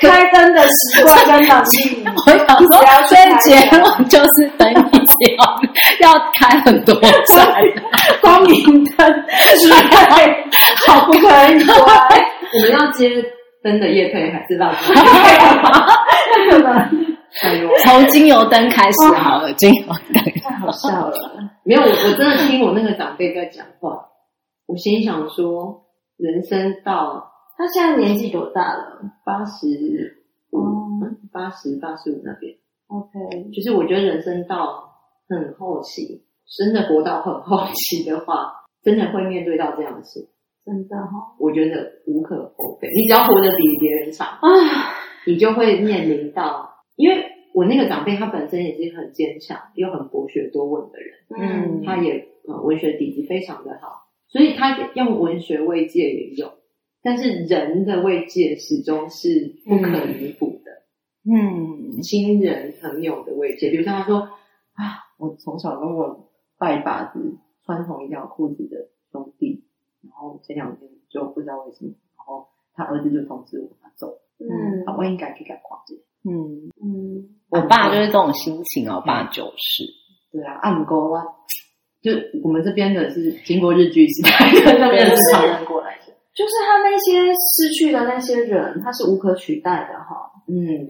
开灯的习惯跟能力。我想说，所以结论就是灯一直要要开很多盏，光明灯，对，好不可以乖，我们要接灯的叶配还是蜡烛？那可能哎呦，从精油灯开始好了，精油灯。太好笑了。没有，我我真的听我那个长辈在讲话，我心想说，人生到他现在年纪多大了八十五哦，八十八十五那边，？OK，就是我觉得人生到很后期，真的活到很后期的话，真的会面对到这样的事。真的哈、我觉得无可厚非，你只要活得比别人长，啊，你就会面临到，因为我那个长辈他本身也是很坚强又很博学多闻的人，嗯，他也呃文学底子非常的好，所以他用文学慰藉也有，但是人的慰藉始终是不可弥补的，嗯。亲人朋友的慰藉，比如像他说啊，我从小跟我拜把子穿同一条裤子的兄弟，然后前两天就不知道为什么，然后他儿子就通知我他走，嗯。啊，我应该去给他跨界。嗯，嗯，我爸就是这种心情哦，我爸就是。对啊，按勾啊，就我们这边的是经过日剧时代，那边的是常人过来的。就是他那些失去的那些人，他是无可取代的哈。嗯，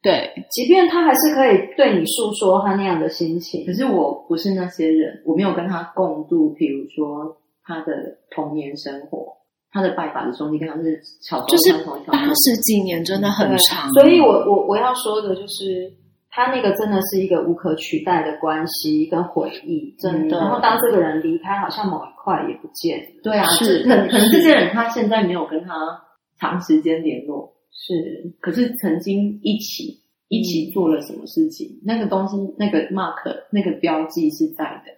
对，即便他还是可以对你诉说他那样的心情。可，是我不是那些人，我没有跟他共度，比如说他的童年生活，他的拜把子兄弟跟他是小时候就是八十几年真的很对。长，所以我我我要说的就是，他那个真的是一个无可取代的关系跟回忆，真的。然后当这个人离开，好像某一块也不见了。对啊，是可能可能这些人他现在没有跟他长时间联络，是，可是曾经一起一起做了什么事情，那个东西那个 mark 那个标记是在的，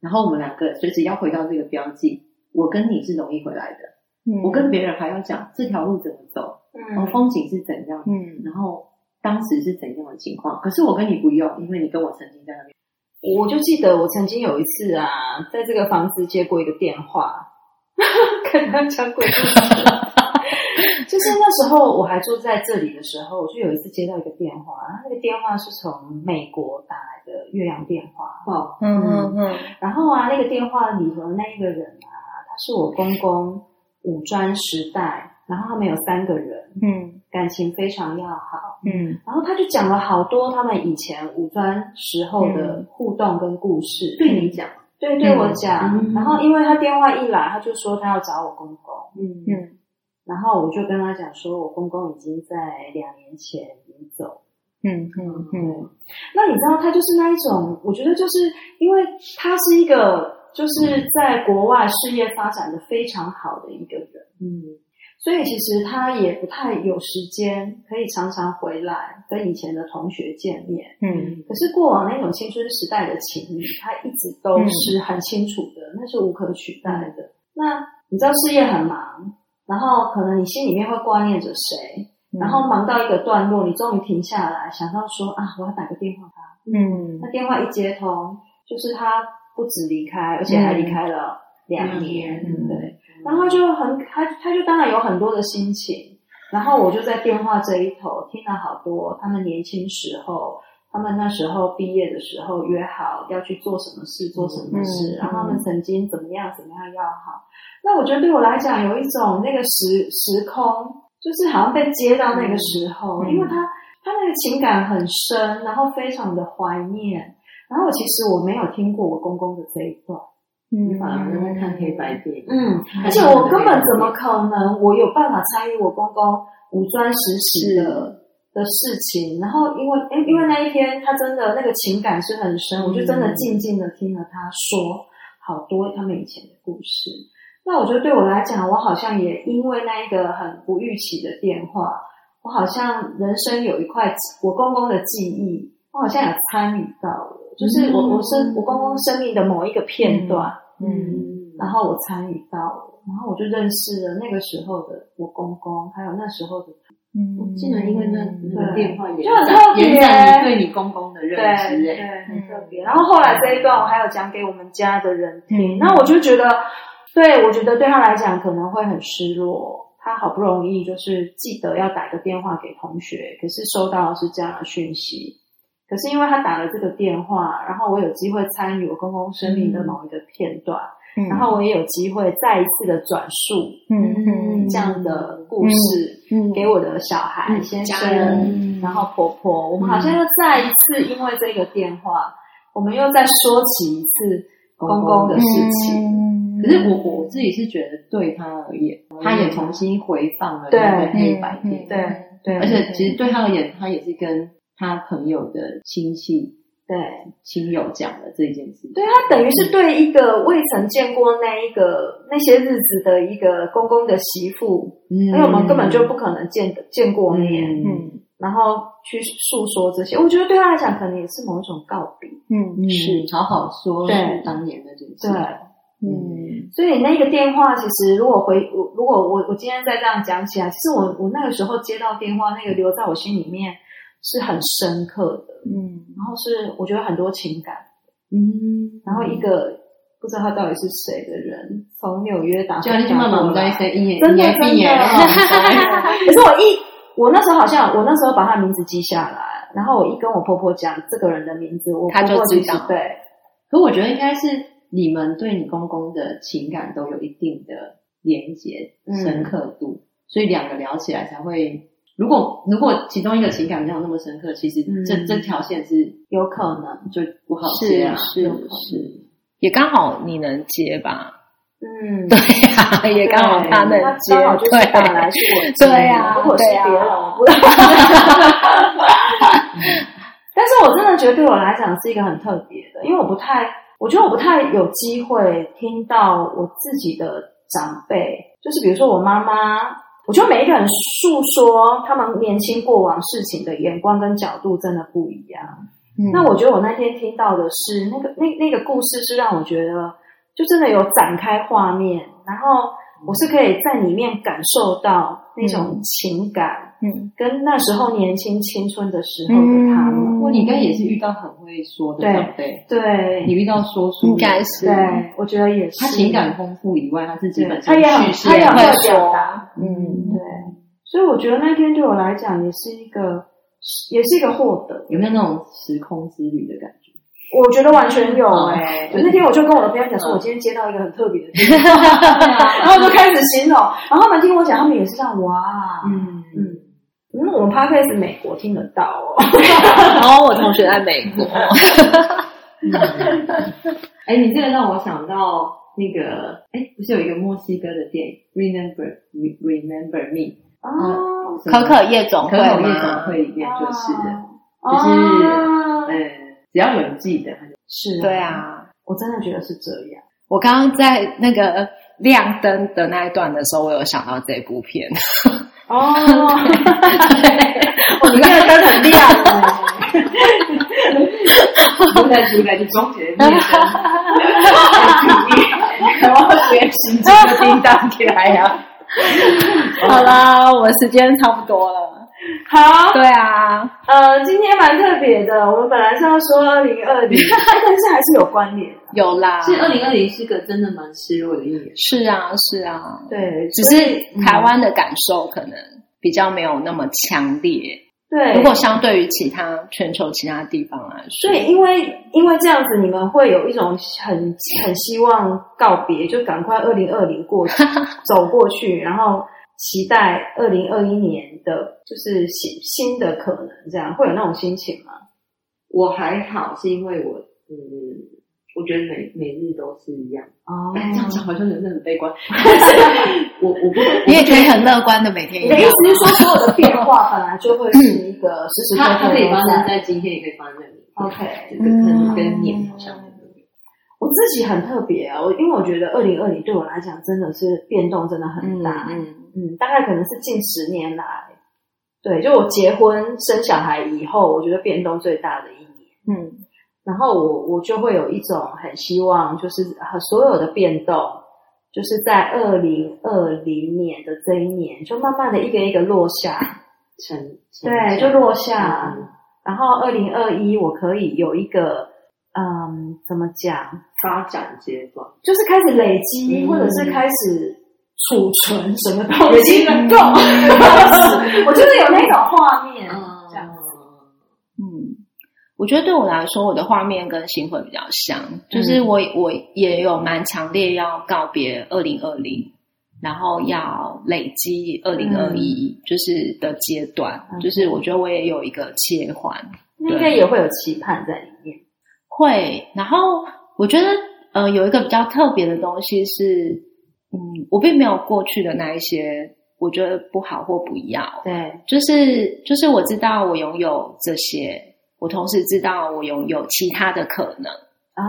然后我们两个随时要回到这个标记，我跟你是容易回来的，嗯。我跟别人还要讲这条路怎么走，哦，嗯风景是怎样，嗯。然后当时是怎样的情况，可是我跟你不用，因为你跟我曾经在那边，我就记得我曾经有一次啊，在这个房子接过一个电话，跟他讲鬼故事。就是那时候我还住在这里的时候，我就有一次接到一个电话，那个电话是从美国打来的越洋电话，哦，嗯嗯嗯。然后啊，那个电话里头的那一个人啊，他是我公公五专时代，然后他们有三个人，嗯感情非常要好。嗯。然后他就讲了好多他们以前五专时候的互动跟故事，对你讲，对对我讲。嗯。然后因为他电话一来，他就说他要找我公公，嗯。嗯。然后我就跟他讲说，我公公已经在两年前离走。嗯嗯嗯那你知道，他就是那一种，我觉得就是因为他是一个就是在国外事业发展的非常好的一个人，嗯所以其实他也不太有时间可以常常回来跟以前的同学见面。嗯可是过往那种青春时代的情谊，他一直都是很清楚的，那是无可取代的。那你知道事业很忙，然后可能你心里面会挂念着谁，然后忙到一个段落，你终于停下来，想到说啊，我要打个电话给他。嗯那电话一接通，就是他不止离开，而且还离开了两年，嗯对。然后就很，他他就当然有很多的心情，然后我就在电话这一头听了好多他们年轻时候，他们那时候毕业的时候约好要去做什么事，做什么事，嗯然后他们曾经怎么样怎么样要好。那我觉得对我来讲有一种那个时时空，就是好像被接到那个时候，嗯因为他他那个情感很深，然后非常的怀念。然后其实我没有听过我公公的这一段，你嗯反而在看黑白电影，嗯，而且我根本怎么可能，我有办法参与我公公五专实习的的事情？然后因为因因为那一天他真的那个情感是很深，我就真的静静的听了他说好多他们以前的故事。那我觉得对我来讲，我好像也因为那一个很不预期的电话，我好像人生有一块我公公的记忆，我好像有参与到了，就是我我生我公公生命的某一个片段。嗯然后我参与到了，然后我就认识了那个时候的我公公，还有那时候的他。嗯竟然因为那那个电话也就很特别延展你对你公公的认知，对，哎，很特别。然后后来这一段我还有讲给我们家的人听，嗯那我就觉得，对我觉得对他来讲可能会很失落。他好不容易就是记得要打个电话给同学，可是收到的是这样的讯息，可是因为他打了这个电话，然后我有机会参与我公公生命的某一个片段，嗯。然后我也有机会再一次的转述嗯嗯。这样的故事、嗯。给我的小孩、嗯先家生，人然后婆婆，我们好像又再一次因为这个电话，我们又再说起一次公公的事情。嗯。可是我我自己是觉得，对他而言，他也重新回放了对那个黑白片，嗯对对，而且其实对他而言，他也是跟他朋友的亲戚、对。亲友讲的这件事情。对他等于是对一个未曾见过那一个那些日子的一个公公的媳妇，嗯，因为我们根本就不可能见见过面，嗯嗯然后去诉说这些，我觉得对他来讲可能也是某一种告别。嗯嗯是好好说对当年那件事。对，嗯所以那个电话其实如果回我如果我我今天再这样讲起来，其实我我那个时候接到电话，那个留在我心里面是很深刻的，嗯。然后是我觉得很多情感，嗯，然后一个。不知道他到底是谁的人，从纽约打就你慢慢我们在一眼真的一眼闭眼，然后我们说可是我一我那时候好像我那时候把他名字记下来，然后我一跟我婆婆讲这个人的名字，我婆婆其知道对。可我觉得应该是你们对你公公的情感都有一定的连结、嗯。深刻度，所以两个聊起来才会。如果如果其中一个情感没有那么深刻，其实这、嗯这条线是有可能，就不好接啊。是是也刚好你能接吧？嗯，对呀，也刚好他能接，刚好就是来是我接对呀如果是别人，我不知道。但是我真的觉得对我来讲是一个很特别的，因为我不太，我觉得我不太有机会听到我自己的长辈，就是比如说我妈妈，我觉得每一个人诉说他们年轻过往事情的眼光跟角度真的不一样。嗯那我觉得我那天听到的是那个那那个故事，是让我觉得就真的有展开画面，然后我是可以在里面感受到那种情感，嗯跟那时候年轻青春的时候的他们。嗯不过你应该也是遇到很会说的对长辈，对你遇到说书应该是对，我觉得也是。他情感丰富以外，他是基本上他也很叙事他也很会表达，嗯对，所以我觉得那天对我来讲也是一个，也是一个获得。有没有那种时空之旅的感觉？我觉得完全有哎、嗯那天我就跟我的朋友讲说，我今天接到一个很特别的电话，然后我就开始形容，然后他们听我讲，他们也是这样哇，嗯。嗯。嗯，我们 podcast 美国听得到哦，然后我同学在美国，哎，你这个让我想到那个，哎，不是有一个墨西哥的电影《Remember Remember Me》哦，可可夜总会可可夜总吗？会里面就是就是哦嗯，只要有人记得，是对对，啊，我真的觉得是这样，我刚刚在那个亮灯的那一段的时候，我有想到这部片。哦，哦，你那个灯很亮哎，出来出来就终结灭灯，然后学习这个叮当起来呀。好啦，我时间差不多了。好，对啊，呃，今天蛮特别的，我们本来是要说二零二零，但是还是有关联的。有啦，其实二零二零是个真的蛮失落的一年，是啊，是啊，对，只是台湾的感受可能比较没有那么强烈。对，如果相对于其他全球其他地方来说，所以因为因为这样子，你们会有一种很很希望告别，就赶快二零二零过去 走过去，然后期待二零二一年的就是新新的可能，这样会有那种心情吗？我还好，是因为我嗯，我觉得每每日都是一样。哦哎，这样子好像人生很悲观。我我不你也可以很乐观的每天你的意思是说，所有的变化本来就会是一个时时刻刻它它可以发生在今天，也可以发生在明天。OK，这个跟跟年好像。我自己很特别啊，我因为我觉得二零二零对我来讲真的是变动真的很大，嗯嗯，大概可能是近十年来，对，就我结婚生小孩以后，我觉得变动最大的一年。嗯然后我我就会有一种很希望，就是和所有的变动，就是在二零二零年的这一年，就慢慢的一个一个落下，成对，就落下。嗯然后二零二一，我可以有一个，嗯，怎么讲，发展阶段，就是开始累积，嗯或者是开始储存什么东西能够，嗯我就是有那种画面，嗯。这样。子嗯，我觉得对我来说，我的画面跟新会比较像，就是我我也有蛮强烈要告别二零二零，然后要累积二零二一，就是的阶段，就是我觉得我也有一个切换，应该也会有期盼在里面。会，然后我觉得呃有一个比较特别的东西是，嗯，我并没有过去的那一些我觉得不好或不要，对，就是就是我知道我拥有这些。我同时知道我拥有其他的可能啊，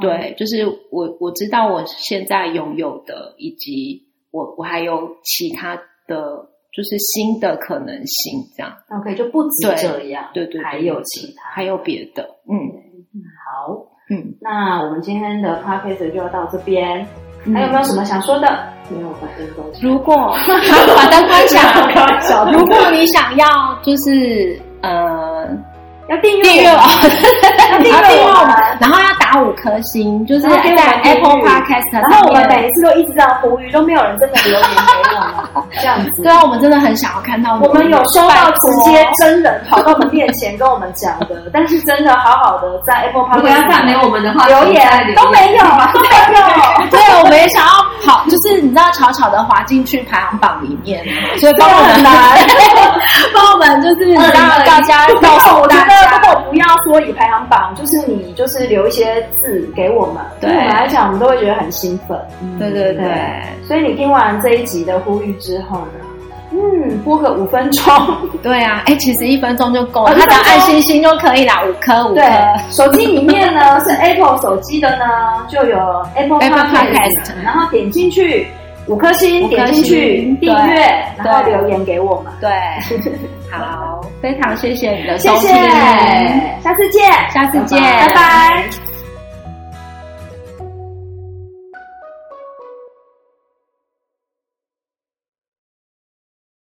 对，就是我我知道我现在拥有的，以及我我还有其他的就是新的可能性，这样。OK 就不止这样，对对，还有其他，还有别的，嗯，好，嗯，那我们今天的 podcast 就要到这边，还有没有什么想说的？没有，把灯关如果把灯关起来，如果你想要就是呃。要订阅我，要订阅我们，然后要打五颗星，就是在 Apple Podcast。然后我们每一次都一直这样呼吁，都没有人真的留言给我们，这样子。对啊，我们真的很想要看到。我们有收到直接真人跑到我们面前跟我们讲的，但是真的好好的在 Apple。如果要赞美我们的话，留言都没有，都没有。对，我们也想要跑，就是你知道，悄悄的滑进去排行榜里面，所以帮我们来，帮我们就是让大家告诉大家。如果不要说以排行榜，就是你就是留一些字给我们，对我们来讲，我们都会觉得很兴奋。对对对，所以你听完这一集的呼吁之后呢，嗯，播个五分钟。对啊，哎，其实一分钟就够了，他只要按星星就可以啦，五颗五颗。手机里面呢 是 Apple 手机的呢，就有 Apple Podcast，然后点进去。五颗星，点进去订阅，然后留言给我们。对，好，非常谢谢你的收听，下次见，下次见，拜拜。